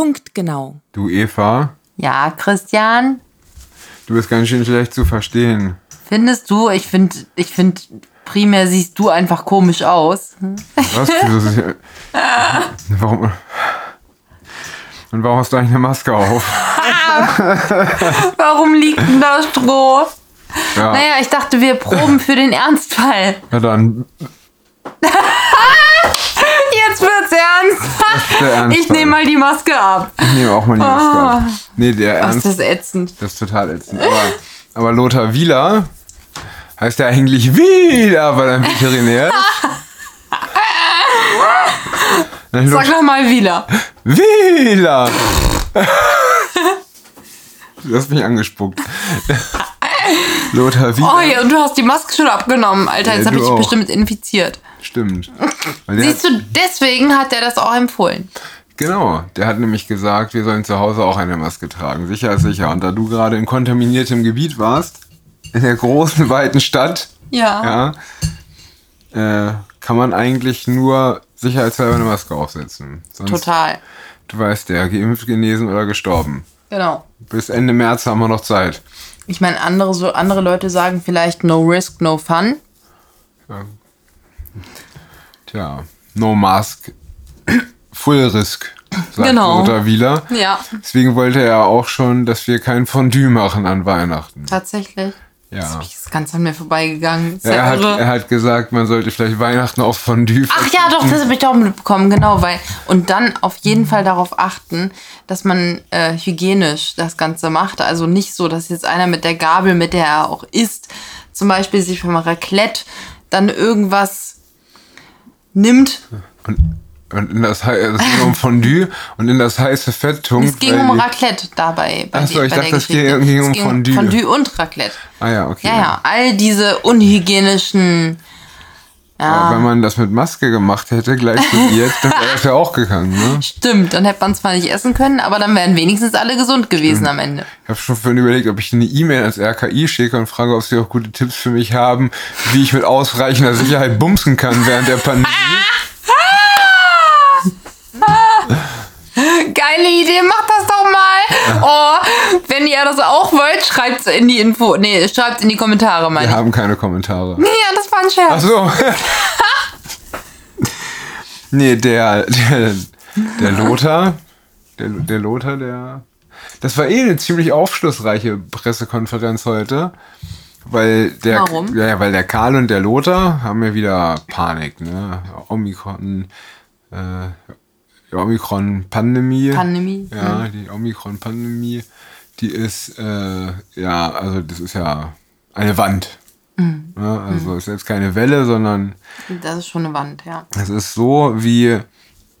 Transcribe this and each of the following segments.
Punktgenau. Du Eva, Ja, Christian, du bist ganz schön schlecht zu verstehen. findest du? Ich finde, ich finde, primär siehst du einfach komisch aus. Was? Warum? Und warum hast du eigentlich eine Maske auf? Warum liegt denn da Stroh? Ja, Naja, ich dachte, wir proben für den Ernstfall. na dann. Ernst. Ich nehme mal die Maske ab. Ich nehme auch mal die Maske ab. Nee, der Ernst, ist das ätzend? das ist total ätzend. Aber, aber Lothar Wieler heißt ja eigentlich Wieler, weil er ein Veterinär ist. Sag doch mal wieder. Wieler! Du hast mich angespuckt. Lothar Wieler. Oh ja, und du hast die Maske schon abgenommen. Alter, jetzt Ja, habe du ich dich auch. bestimmt infiziert. Stimmt. Siehst hat, du, deswegen hat er das auch empfohlen. Genau, der hat nämlich gesagt, wir sollen zu Hause auch eine Maske tragen. Sicher ist sicher. Und da du gerade in kontaminiertem Gebiet warst, in der großen, weiten Stadt, Ja. ja, äh, kann man eigentlich nur sicherheitshalber eine Maske aufsetzen. Sonst, Total. Du weißt ja, geimpft, genesen oder gestorben. Genau. Bis Ende März haben wir noch Zeit. Ich meine, andere, so, andere Leute sagen vielleicht no risk, no fun. Tja, no mask, full risk, sagt Genau. Lothar Wieler. Ja, Deswegen wollte er auch schon, dass wir kein Fondue machen an Weihnachten. tatsächlich. Ja. Das ist ganz an mir vorbeigegangen. Ja, er, hat, er hat gesagt, man sollte vielleicht Weihnachten auf Fondue Ach ja, doch, das habe ich doch mitbekommen, genau, weil und dann auf jeden Fall darauf achten, dass man äh, hygienisch das Ganze macht. Also nicht so, dass jetzt einer mit der Gabel, mit der er auch isst, zum Beispiel sich vom Raclette dann irgendwas nimmt. Und, und in das, es ging um Fondue und in das heiße Fett tunkt. Es ging um Raclette dabei. Bei Ach so, die- ich bei dachte, es ging- ging um es Fondue. Fondue und Raclette. Ah ja, okay. Ja, ja, all diese unhygienischen. Aber wenn man das mit Maske gemacht hätte, gleich probiert, dann wäre das ja auch gegangen. Ne? Stimmt, dann hätte man zwar nicht essen können, aber dann wären wenigstens alle gesund gewesen am Ende. Ich habe schon vorhin überlegt, ob ich eine E-Mail ans RKI schicke und frage, ob sie auch gute Tipps für mich haben, wie ich mit ausreichender Sicherheit bumsen kann während der Pandemie. Geile Idee, macht das doch mal. Oh, wenn ihr das auch wollt, schreibt's in die Info. Nee, schreibt's in die Kommentare, meine Wir ich. haben keine Kommentare. Ja, das war ein Scherz. Ach so. nee, der, der, der Lothar, der, der Lothar, der, das war eh eine ziemlich aufschlussreiche Pressekonferenz heute. Weil der, Warum? Ja, ja, weil der Karl und der Lothar haben ja wieder Panik, ne? Omikron, äh, die Omikron-Pandemie. Pandemie, Ja, die Omikron-Pandemie, die ist, äh, ja, also das ist ja eine Wand. Mhm. Ne? Also es ist jetzt keine Welle, sondern Das ist schon eine Wand, ja. es ist so wie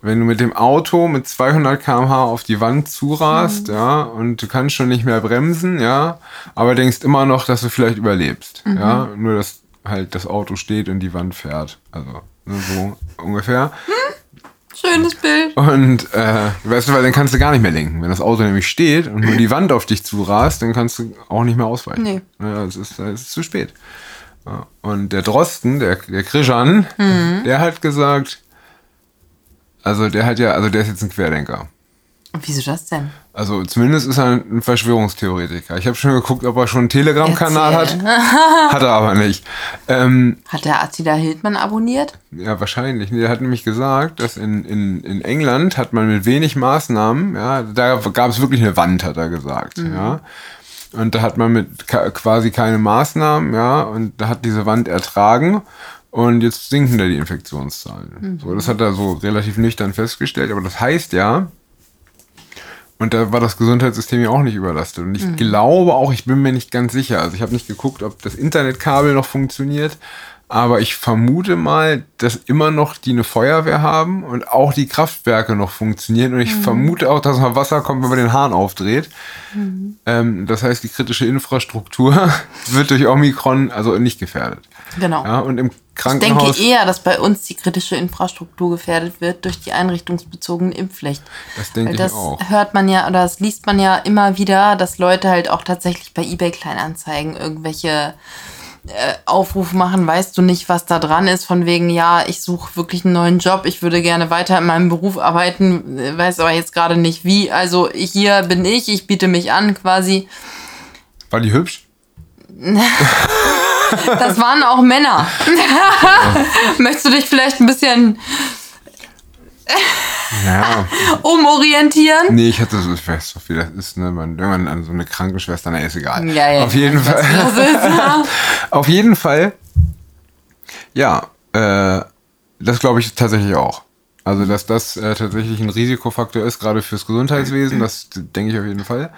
wenn du mit dem Auto mit 200 km/h auf die Wand zurast, ja, und du kannst schon nicht mehr bremsen, ja, aber denkst immer noch, dass du vielleicht überlebst, ja, nur dass halt das Auto steht und die Wand fährt, also ne, so ungefähr. Schönes Bild. Und äh, weißt du, weil dann kannst du gar nicht mehr lenken. Wenn das Auto nämlich steht und nur die Wand auf dich zurast, dann kannst du auch nicht mehr ausweichen. Nee. Ja, es, ist, es ist zu spät. Und der Drosten, der, der Krishan, der hat gesagt, also der hat ja, also der ist jetzt ein Querdenker. Wieso das denn? Also zumindest ist er ein Verschwörungstheoretiker. Ich habe schon geguckt, ob er schon einen Telegram-Kanal hat. Hat er aber nicht. Ähm, Hat der Attila Hildmann abonniert? Ja, wahrscheinlich. Nee, Der hat nämlich gesagt, dass in, in, in England hat man mit wenig Maßnahmen, ja, da gab es wirklich eine Wand, hat er gesagt, ja. Und da hat man mit quasi keine Maßnahmen, ja, und da hat diese Wand ertragen und jetzt sinken da die Infektionszahlen. So, das hat er so relativ nüchtern festgestellt, aber das heißt ja, und da war das Gesundheitssystem ja auch nicht überlastet. Und ich glaube auch, ich bin mir nicht ganz sicher. Also ich habe nicht geguckt, ob das Internetkabel noch funktioniert. Aber ich vermute mal, dass immer noch die eine Feuerwehr haben und auch die Kraftwerke noch funktionieren. Und ich vermute auch, dass noch Wasser kommt, wenn man den Hahn aufdreht. Ähm, das heißt, die kritische Infrastruktur wird durch Omikron also nicht gefährdet. Genau. Ja, und im Ich denke Krankenhaus. eher, dass bei uns die kritische Infrastruktur gefährdet wird durch die einrichtungsbezogene Impfpflicht. Das denke Weil ich das auch. hört man ja oder das liest man ja immer wieder, dass Leute halt auch tatsächlich bei eBay Kleinanzeigen irgendwelche äh, Aufruf machen, weißt du nicht, was da dran ist, von wegen, ja, ich suche wirklich einen neuen Job, ich würde gerne weiter in meinem Beruf arbeiten, äh, weiß aber jetzt gerade nicht wie. Also hier bin ich, ich biete mich an quasi. War die hübsch? Das waren auch Männer. Möchtest du dich vielleicht ein bisschen Ja. umorientieren? Nee, ich hatte so, ich weiß doch, wie das ist, ne? Man, wenn man an so eine Krankenschwester, na, ist egal. Ja, ja, Auf jeden Fall. Auf jeden Fall. Ja, äh, das glaube ich tatsächlich auch. Also, dass das äh, tatsächlich ein Risikofaktor ist, gerade fürs Gesundheitswesen, das denke ich auf jeden Fall.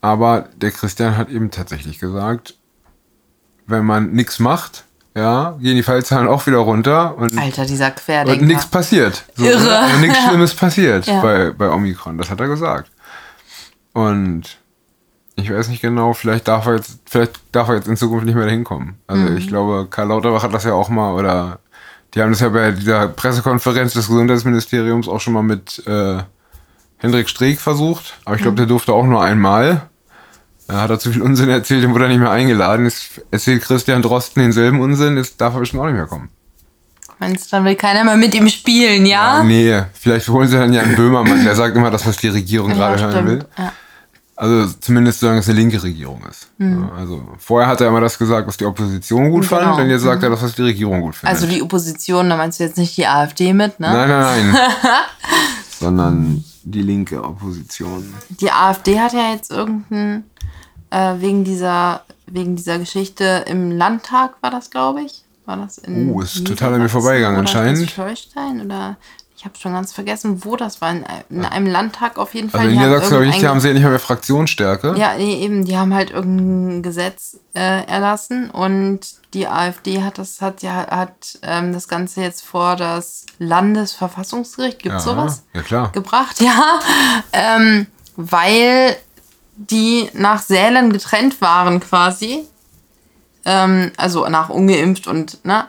Aber der Christian hat eben tatsächlich gesagt, wenn man nichts macht, ja, gehen die Fallzahlen auch wieder runter und, Alter, dieser und Querdenker. nichts passiert. So, Irre. nichts Schlimmes passiert Ja. bei, bei Omikron. Das hat er gesagt. Und ich weiß nicht genau, vielleicht darf er jetzt, vielleicht darf er jetzt in Zukunft nicht mehr dahin kommen. Also Mhm. ich glaube, Karl Lauterbach hat das ja auch mal, oder die haben das ja bei dieser Pressekonferenz des Gesundheitsministeriums auch schon mal mit äh, Hendrik Streeck versucht. Aber ich Mhm. glaube, der durfte auch nur einmal. Da hat er zu viel Unsinn erzählt, den wurde er nicht mehr eingeladen. Jetzt erzählt Christian Drosten denselben Unsinn, jetzt darf er bestimmt auch nicht mehr kommen. Meinst du, dann will keiner mehr mit ihm spielen, ja? Nee, vielleicht holen sie dann ja einen Böhmermann, der sagt immer das, was die Regierung gerade hören will. Ja. Also zumindest solange es eine linke Regierung ist. Ja, also vorher hat er immer das gesagt, was die Opposition gut Genau. fand, und jetzt sagt er das, was die Regierung gut findet. Also die Opposition, da meinst du jetzt nicht die AfD mit, ne? nein, nein, nein. Sondern die linke Opposition. Die AfD hat ja jetzt irgendein, äh, wegen dieser, wegen dieser Geschichte im Landtag war das, glaube ich. War das in Oh, ist total an mir vorbeigegangen anscheinend. Schleswig-Holstein oder ich habe schon ganz vergessen, wo das war. In, einem- in einem Landtag auf jeden Fall. Also in Niedersachsen, glaube ich, nicht, die haben sie ja nicht mehr, mehr Fraktionsstärke. Ja, nee, eben, die haben halt irgendein Gesetz äh, erlassen und die AfD hat das, hat ja hat ähm, das Ganze jetzt vor das Landesverfassungsgericht, gibt's Ja, sowas? Ja, klar. Gebracht, ja. Ähm, weil die nach Sälen getrennt waren quasi. Ähm, also nach ungeimpft und ne,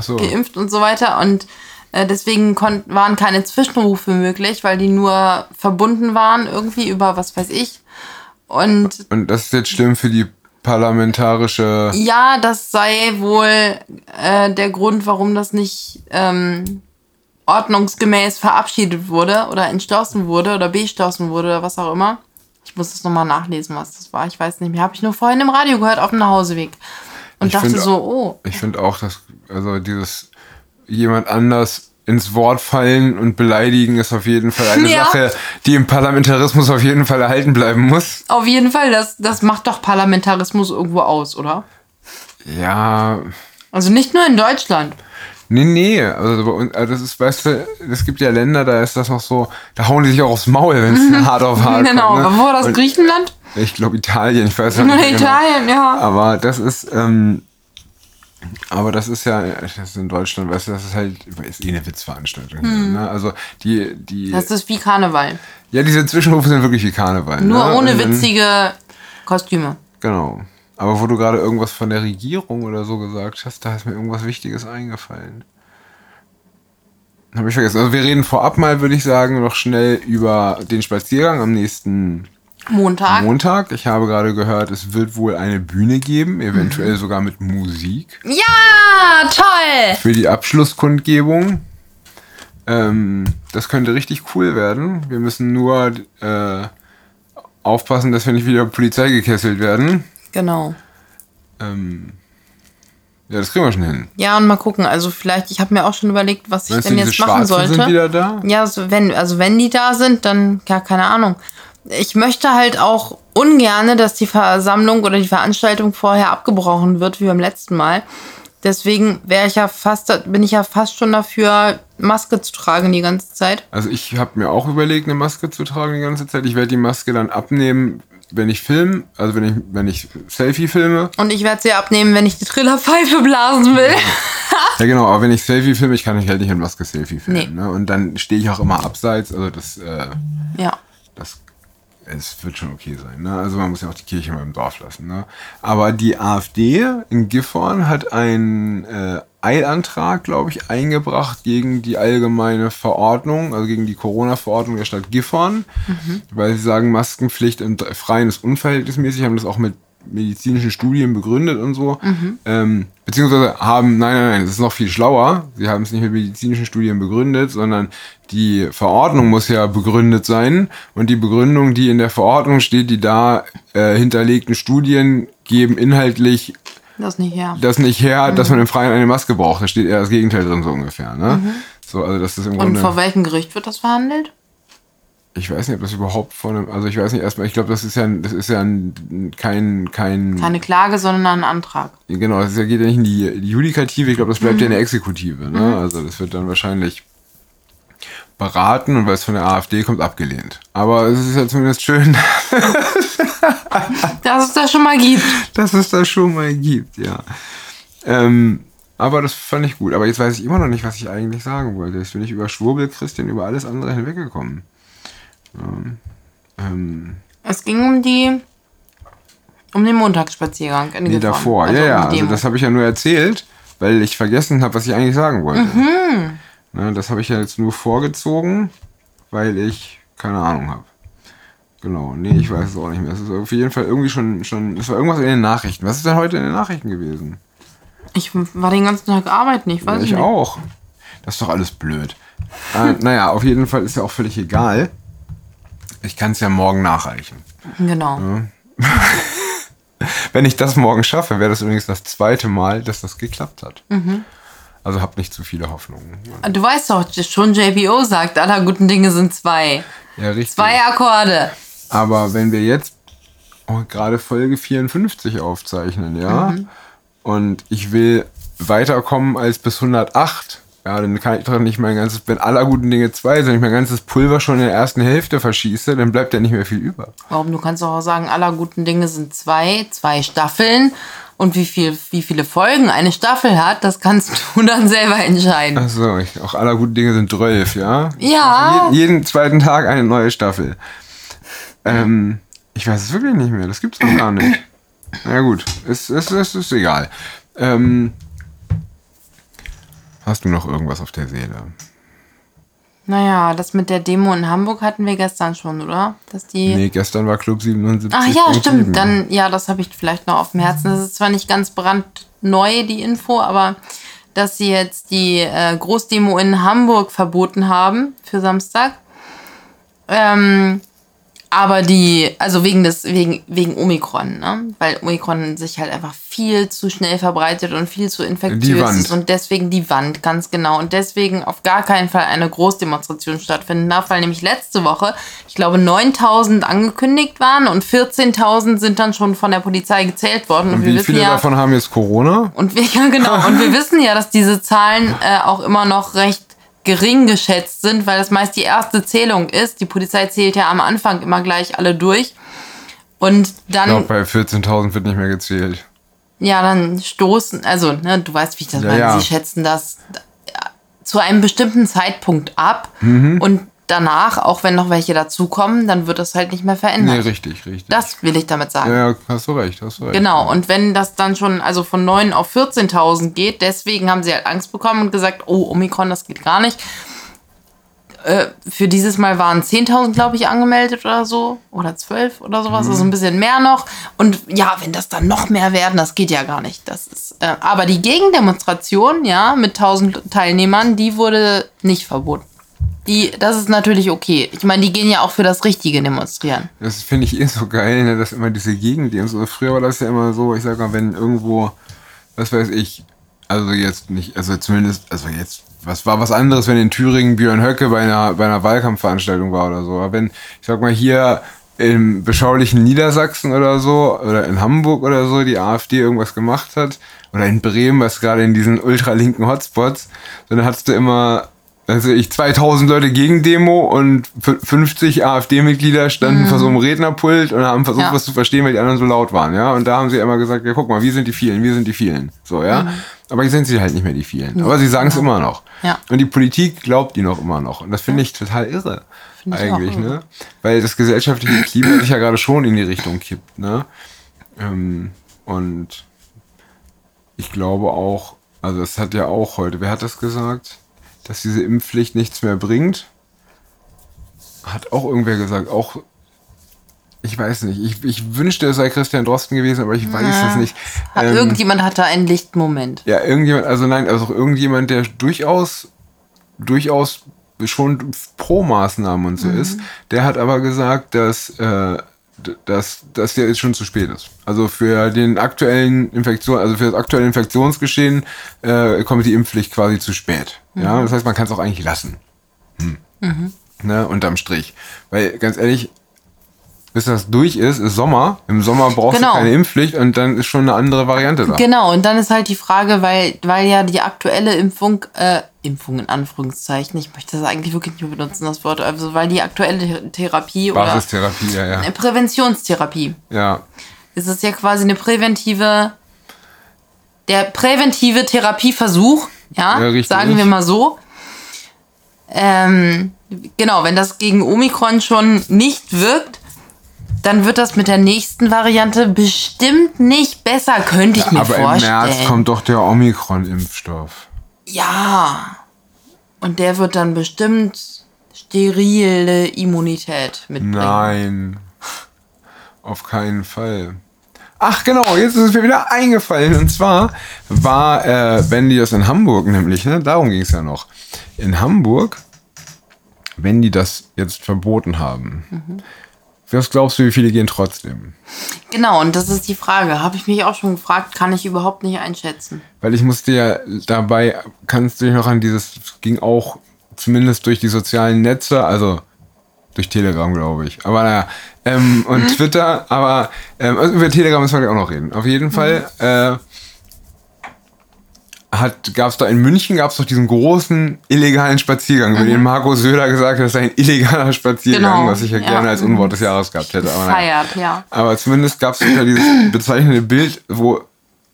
so. geimpft und so weiter. Und äh, deswegen waren keine Zwischenrufe möglich, weil die nur verbunden waren irgendwie über was weiß ich. Und Und das ist jetzt schlimm für die parlamentarische. ja, das sei wohl äh, der Grund, warum das nicht ähm, ordnungsgemäß verabschiedet wurde oder entschlossen wurde oder beschlossen wurde oder was auch immer. Ich muss das nochmal nachlesen, was das war. Ich weiß nicht mehr. Habe ich nur vorhin im Radio gehört auf dem Nachhauseweg. Und Ich dachte find- so, oh, Ich finde auch, dass also dieses jemand anders ins Wort fallen und beleidigen ist auf jeden Fall eine Ja. Sache, die im Parlamentarismus auf jeden Fall erhalten bleiben muss. auf jeden Fall, das, das macht doch Parlamentarismus irgendwo aus, oder? Ja, Also nicht nur in Deutschland. Nee, nee, also bei uns, also das ist, weißt du, es gibt ja Länder, da ist das noch so, da hauen die sich auch aufs Maul, wenn es hart auf hart genau. kommt. Ne? wo war das? Und Griechenland? Ich glaube Italien, ich weiß nicht genau. Italien, ja. Aber das ist, ähm, aber das ist ja, das ist in Deutschland, weißt du, das ist halt, ist eh eine Witzveranstaltung. hier, Ne? Also die, die, Hm. Das ist wie Karneval. ja, diese Zwischenrufe sind wirklich wie Karneval. Nur ne? ohne witzige Kostüme. Genau. Aber wo du gerade irgendwas von der Regierung oder so gesagt hast, da ist mir irgendwas Wichtiges eingefallen. Habe ich vergessen. Also wir reden vorab mal, würde ich sagen, noch schnell über den Spaziergang am nächsten Montag. Montag. Ich habe gerade gehört, es wird wohl eine Bühne geben, eventuell Mhm. sogar mit Musik ja, toll! für die Abschlusskundgebung. Ähm, das könnte richtig cool werden. Wir müssen nur äh, aufpassen, dass wir nicht wieder Polizei gekesselt werden. Genau. Ähm, ja, das kriegen wir schon hin. Ja, und mal gucken. Also vielleicht, ich habe mir auch schon überlegt, was ich du, denn diese jetzt machen Schwarzen sollte. sind wieder da? Ja, also wenn, also wenn die da sind, dann, ja, keine Ahnung. Ich möchte halt auch ungerne, dass die Versammlung oder die Veranstaltung vorher abgebrochen wird, wie beim letzten Mal. Deswegen wäre ich ja fast, bin ich ja fast schon dafür, Maske zu tragen die ganze Zeit. Also ich habe mir auch überlegt, eine Maske zu tragen die ganze Zeit. Ich werde die Maske dann abnehmen, wenn ich film, also wenn ich, wenn ich Selfie filme. Und ich werde sie abnehmen, wenn ich die Trillerpfeife blasen will. Ja genau, aber wenn ich Selfie filme, ich kann ich halt nicht mit Maske Selfie filmen. Nee. Ne? Und dann stehe ich auch immer abseits, also das, äh, Ja. das es wird schon okay sein. Ne? Also man muss ja auch die Kirche mal im Dorf lassen. Ne? Aber die AfD in Gifhorn hat einen äh, Eilantrag, glaube ich, eingebracht gegen die allgemeine Verordnung, also gegen die Corona-Verordnung der Stadt Gifhorn, weil sie sagen, Maskenpflicht im Freien ist unverhältnismäßig, haben das auch mit medizinischen Studien begründet und so. Ähm, beziehungsweise haben, nein, nein, nein, das ist noch viel schlauer. Sie haben es nicht mit medizinischen Studien begründet, sondern die Verordnung muss ja begründet sein. Und die Begründung, die in der Verordnung steht, die da äh, hinterlegten Studien geben inhaltlich Das nicht her. das nicht her, dass man im Freien eine Maske braucht. Da steht eher das Gegenteil drin, so ungefähr. Ne? So, also das ist im Und Grunde. vor welchem Gericht wird das verhandelt? Ich weiß nicht, ob das überhaupt von einem, also ich weiß nicht erstmal, ich glaube, das ist ja, das ist ja ein, kein, kein, Keine Klage, sondern ein Antrag. genau, das geht ja nicht in die, die Judikative, ich glaube, das bleibt ja in der Exekutive, ne? Also das wird dann wahrscheinlich beraten und weil es von der AfD kommt, abgelehnt. Aber es ist ja zumindest schön, Dass es das schon mal gibt. dass es das schon mal gibt, ja. Ähm, aber das fand ich gut. Aber jetzt weiß ich immer noch nicht, was ich eigentlich sagen wollte. Jetzt bin ich über Schwurbel Christian über alles andere hinweggekommen. Ähm, ähm, Es ging um die. Um den Montagsspaziergang. In Nee, davor. Also ja, ja. um Also das habe ich ja nur erzählt, weil ich vergessen habe, was ich eigentlich sagen wollte. Mhm. Ne, das habe ich ja jetzt nur vorgezogen, weil ich keine Ahnung habe. Genau. Nee, ich weiß es auch nicht mehr. Es ist auf jeden Fall irgendwie schon, schon. Es war irgendwas in den Nachrichten. Was ist denn heute in den Nachrichten gewesen? Ich war den ganzen Tag arbeiten, ich weiß Ja, ich nicht. auch. Das ist doch alles blöd. äh, naja, auf jeden Fall ist ja auch völlig egal. Ich kann es ja morgen nachreichen. Genau. Wenn ich das morgen schaffe, wäre das übrigens das zweite Mal, dass das geklappt hat. Mhm. Also habt nicht zu viele Hoffnungen. Du weißt doch, schon JPO sagt, aller guten Dinge sind zwei. Ja, richtig. Zwei Akkorde. Aber wenn wir jetzt oh, gerade Folge 54 aufzeichnen, ja, Mhm. und ich will weiterkommen als bis 108, ja, dann kann ich doch nicht mein ganzes, wenn aller guten Dinge zwei sind, wenn ich mein ganzes Pulver schon in der ersten Hälfte verschieße, dann bleibt ja nicht mehr viel über. Warum? Du kannst doch auch sagen, aller guten Dinge sind zwei, zwei Staffeln. Und wie, viel, wie viele Folgen eine Staffel hat, das kannst du dann selber entscheiden. Achso, auch aller guten Dinge sind 12, ja? Ja. Also jeden, jeden zweiten Tag eine neue Staffel. Ähm, ich weiß es wirklich nicht mehr, das gibt's doch gar nicht. Na gut, ist, ist, ist, ist egal. Ähm, hast du noch irgendwas auf der Seele? Naja, das mit der Demo in Hamburg hatten wir gestern schon, oder? Dass die. Nee, gestern war Club 77. Ach ja, stimmt. Dann, ja, das habe ich vielleicht noch auf dem Herzen. Das ist zwar nicht ganz brandneu, die Info, aber dass sie jetzt die äh, Großdemo in Hamburg verboten haben für Samstag. Ähm, aber die, also wegen des, wegen, wegen Omikron, ne? Weil Omikron sich halt einfach viel zu schnell verbreitet und viel zu infektiös ist und deswegen die Wand, ganz genau. Und deswegen auf gar keinen Fall eine Großdemonstration stattfinden darf, weil nämlich letzte Woche, ich glaube, 9000 angekündigt waren und 14.000 sind dann schon von der Polizei gezählt worden. Und, Und wie viele ja, davon haben jetzt Corona? und wir, ja, genau. Und wir wissen ja, dass diese Zahlen äh, auch immer noch recht gering geschätzt sind, weil das meist die erste Zählung ist. Die Polizei zählt ja am Anfang immer gleich alle durch. Und Ich dann, glaube, bei 14.000 wird nicht mehr gezählt. ja, dann stoßen, also, ne, du weißt, wie ich das Ja, meine. ja. Sie schätzen das zu einem bestimmten Zeitpunkt ab Mhm. und danach, auch wenn noch welche dazukommen, dann wird das halt nicht mehr Nee, verändert. richtig, richtig. das will ich damit sagen. ja, hast du recht, hast du recht. Genau, und wenn das dann schon also von 9 auf 14.000 geht, deswegen haben sie halt Angst bekommen und gesagt, oh, Omikron, das geht gar nicht. Äh, für dieses Mal waren 10.000, glaube ich, angemeldet oder so. Oder 12 oder sowas, also ein bisschen mehr noch. Und ja, wenn das dann noch mehr werden, das geht ja gar nicht. Das ist, äh, aber die Gegendemonstration, ja, mit 1.000 Teilnehmern, die wurde nicht verboten. Die, das ist natürlich okay. Ich meine, die gehen ja auch für das Richtige demonstrieren. Das finde ich eh so geil, ne, dass immer diese Gegend, die so, früher war das ja immer so, ich sag mal, wenn irgendwo, was weiß ich, also jetzt nicht, also zumindest, also jetzt, was war was anderes, wenn in Thüringen Björn Höcke bei einer, bei einer Wahlkampfveranstaltung war oder so. Aber wenn, ich sag mal, hier im beschaulichen Niedersachsen oder so, oder in Hamburg oder so, die AfD irgendwas gemacht hat, oder in Bremen, was gerade in diesen ultralinken Hotspots, dann hattest du immer also ich 2000 Leute gegen Demo und f- 50 AfD-Mitglieder standen vor so einem Rednerpult und haben versucht, Ja. was zu verstehen, weil die anderen so laut waren, ja. Und da haben sie immer gesagt, ja, guck mal, wir sind die vielen, wir sind die vielen. So, ja. Aber jetzt sind sie halt nicht mehr die vielen. Aber sie sagen es immer noch. Ja. Und die Politik glaubt die noch immer noch. Und das finde ich total irre. Auch eigentlich, ne? Weil das gesellschaftliche Klima sich ja gerade schon in die Richtung kippt, ne? Ähm, und ich glaube auch, also es hat ja auch heute, wer hat das gesagt? Dass diese Impfpflicht nichts mehr bringt. Hat auch irgendwer gesagt, auch ich weiß nicht. Ich, ich wünschte, es sei Christian Drosten gewesen, aber ich weiß es nicht. Hat, Ähm, irgendjemand hat da einen Lichtmoment. ja, irgendjemand, also nein, also irgendjemand, der durchaus, durchaus schon pro Maßnahmen und so ist, der hat aber gesagt, dass, äh, dass, dass der jetzt schon zu spät ist. Also für den aktuellen Infektion, also für das aktuelle Infektionsgeschehen äh, kommt die Impfpflicht quasi zu spät. Ja, das heißt, man kann es auch eigentlich lassen. Hm. Ne, unterm Strich. Weil ganz ehrlich, bis das durch ist, ist Sommer. Im Sommer brauchst Genau. du keine Impfpflicht und dann ist schon eine andere Variante da. Genau, und dann ist halt die Frage, weil, weil ja die aktuelle Impfung, äh, Impfung in Anführungszeichen, ich möchte das eigentlich wirklich nicht benutzen, das Wort, also weil die aktuelle Therapie oder Basistherapie, ja, ja. äh, Präventionstherapie Ja, ist es ja quasi eine präventive, der präventive Therapieversuch, ja, Ja, sagen wir mal so. Ähm, genau, wenn das gegen Omikron schon nicht wirkt, dann wird das mit der nächsten Variante bestimmt nicht besser, könnte ich mir aber vorstellen. im März kommt doch der Omikron-Impfstoff. Ja. Und der wird dann bestimmt sterile Immunität mitbringen. Nein, auf keinen Fall. Ach genau, jetzt ist es mir wieder eingefallen. Und zwar war, äh, das in Hamburg nämlich, ne, darum ging es ja noch. In Hamburg, wenn die das jetzt verboten haben, Mhm. Was glaubst du, wie viele gehen trotzdem? Genau, und das ist die Frage. Habe ich mich auch schon gefragt, kann ich überhaupt nicht einschätzen. Weil ich musste ja dabei, kannst du dich noch an dieses, es ging auch zumindest durch die sozialen Netze, also durch Telegram, glaube ich. Aber naja, ähm, und Twitter, aber ähm, also über Telegram müssen wir auch noch reden. Auf jeden Fall äh, hat, gab es da in München gab es doch diesen großen illegalen Spaziergang, über den Marco Söder gesagt hat, das sei ein illegaler Spaziergang, Genau, was ich ja, ja. gerne als Unwort des Jahres gehabt hätte. Aber. Feiert, ja. Aber zumindest gab es ja dieses bezeichnende Bild, wo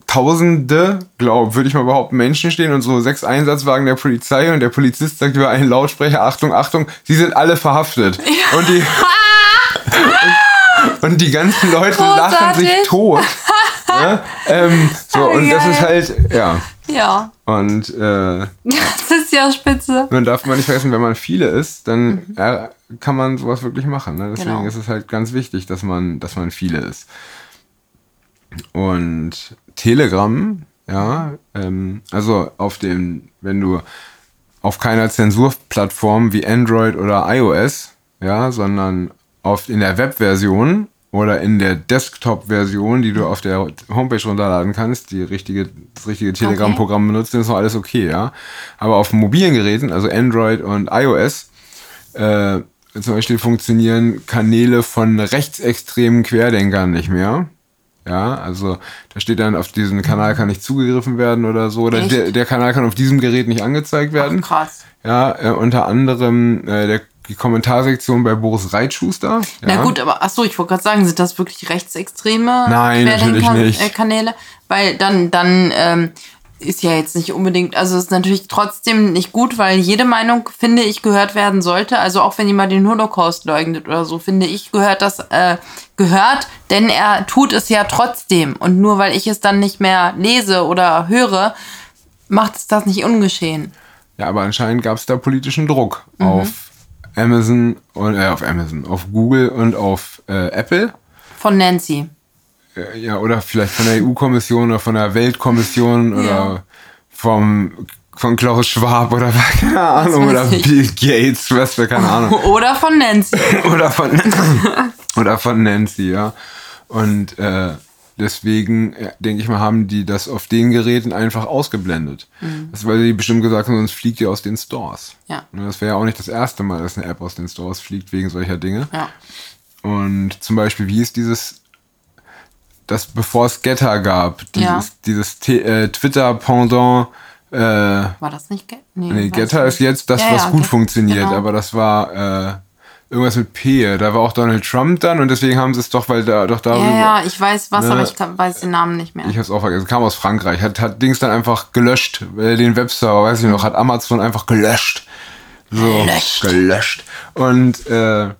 Tausende, glaube würde ich mal behaupten, Menschen stehen und so sechs Einsatzwagen der Polizei und der Polizist sagt über einen Lautsprecher, Achtung, Achtung, sie sind alle verhaftet. Und die und, und die ganzen Leute lachen sich Großartig. tot. Ja? Ähm, so, und das ist halt, ja. Ja, Und äh, das ist ja spitze. man darf man nicht vergessen, wenn man viele ist, dann ja, kann man sowas wirklich machen. Ne? Deswegen Genau. ist es halt ganz wichtig, dass man, dass man viele ist. Und Telegram, ja, ähm, also auf dem, wenn du auf keiner Zensurplattform wie Android oder iOS, ja, sondern auf, in der Webversion oder in der Desktop-Version, die du auf der Homepage runterladen kannst, die richtige, das richtige Telegram-Programm benutzt, dann ist noch alles okay, ja. Aber auf mobilen Geräten, also Android und iOS, äh, zum Beispiel funktionieren Kanäle von rechtsextremen Querdenkern nicht mehr. Ja, also da steht dann, auf diesen Kanal kann nicht zugegriffen werden oder so. Oder der, der Kanal kann auf diesem Gerät nicht angezeigt werden. Krass. Ja, äh, unter anderem äh, der, die Kommentarsektion bei Boris Reitschuster. Ja. Na gut, aber ach so, ich wollte gerade sagen, sind das wirklich rechtsextreme Nein, natürlich nicht. äh, Kanäle? Weil dann, dann ähm, ist ja jetzt nicht unbedingt, also ist natürlich trotzdem nicht gut, weil jede Meinung, finde ich, gehört werden sollte. Also auch wenn jemand den Holocaust leugnet oder so, finde ich, gehört das, äh, gehört, denn er tut es ja trotzdem. Und nur weil ich es dann nicht mehr lese oder höre, macht es das nicht ungeschehen. Ja, aber anscheinend gab es da politischen Druck auf Amazon und äh, auf Amazon, auf Google und auf äh, Apple. Von Nancy. Äh, Ja, oder vielleicht von der EU-Kommission oder von der Weltkommission oder Ja. vom von Klaus Schwab oder keine Ahnung oder. Bill Gates, was für keine Ahnung. Oder von Nancy. oder von oder von Nancy, ja. Und äh, deswegen ja, denke ich mal, haben die das auf den Geräten einfach ausgeblendet. Das ist, weil sie bestimmt gesagt haben, sonst fliegt die aus den Stores. Ja. Ne, Das wäre ja auch nicht das erste Mal, dass eine App aus den Stores fliegt wegen solcher Dinge. Ja. Und zum Beispiel, wie ist dieses, das bevor es Getter gab, dieses, Ja. dieses äh, Twitter-Pendant, äh, War das nicht? Ge nee, weiß Getter nicht. ist jetzt das, Ja, was gut Get- funktioniert, genau. aber das war äh, irgendwas mit P. Da war auch Donald Trump dann und deswegen haben sie es doch, weil da doch darüber. Ja, ja, ich weiß was, Ne? aber ich weiß den Namen nicht mehr. Ich hab's auch vergessen, kam aus Frankreich, hat, hat Dings dann einfach gelöscht, äh, den Webserver, weiß ich noch, hat Amazon einfach gelöscht. So, Gelöscht. gelöscht. Und äh,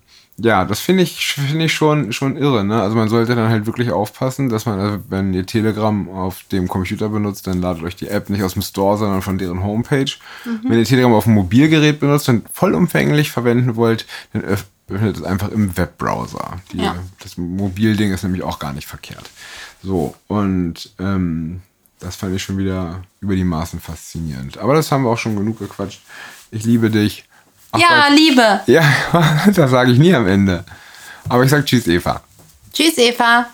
ja, das finde ich, finde ich schon, schon irre. Ne? Also man sollte dann halt wirklich aufpassen, dass man, also wenn ihr Telegram auf dem Computer benutzt, dann ladet euch die App nicht aus dem Store, sondern von deren Homepage. Mhm. Wenn ihr Telegram auf dem Mobilgerät benutzt und vollumfänglich verwenden wollt, dann öffnet es einfach im Webbrowser. Die, ja. Das Mobilding ist nämlich auch gar nicht verkehrt. So, und ähm, das fand ich schon wieder über die Maßen faszinierend. Aber das haben wir auch schon genug gequatscht. Ich liebe dich. Ach, ja, Gott. Liebe. Ja, das sage ich nie am Ende. Aber ich sage Tschüss, Eva. Tschüss, Eva.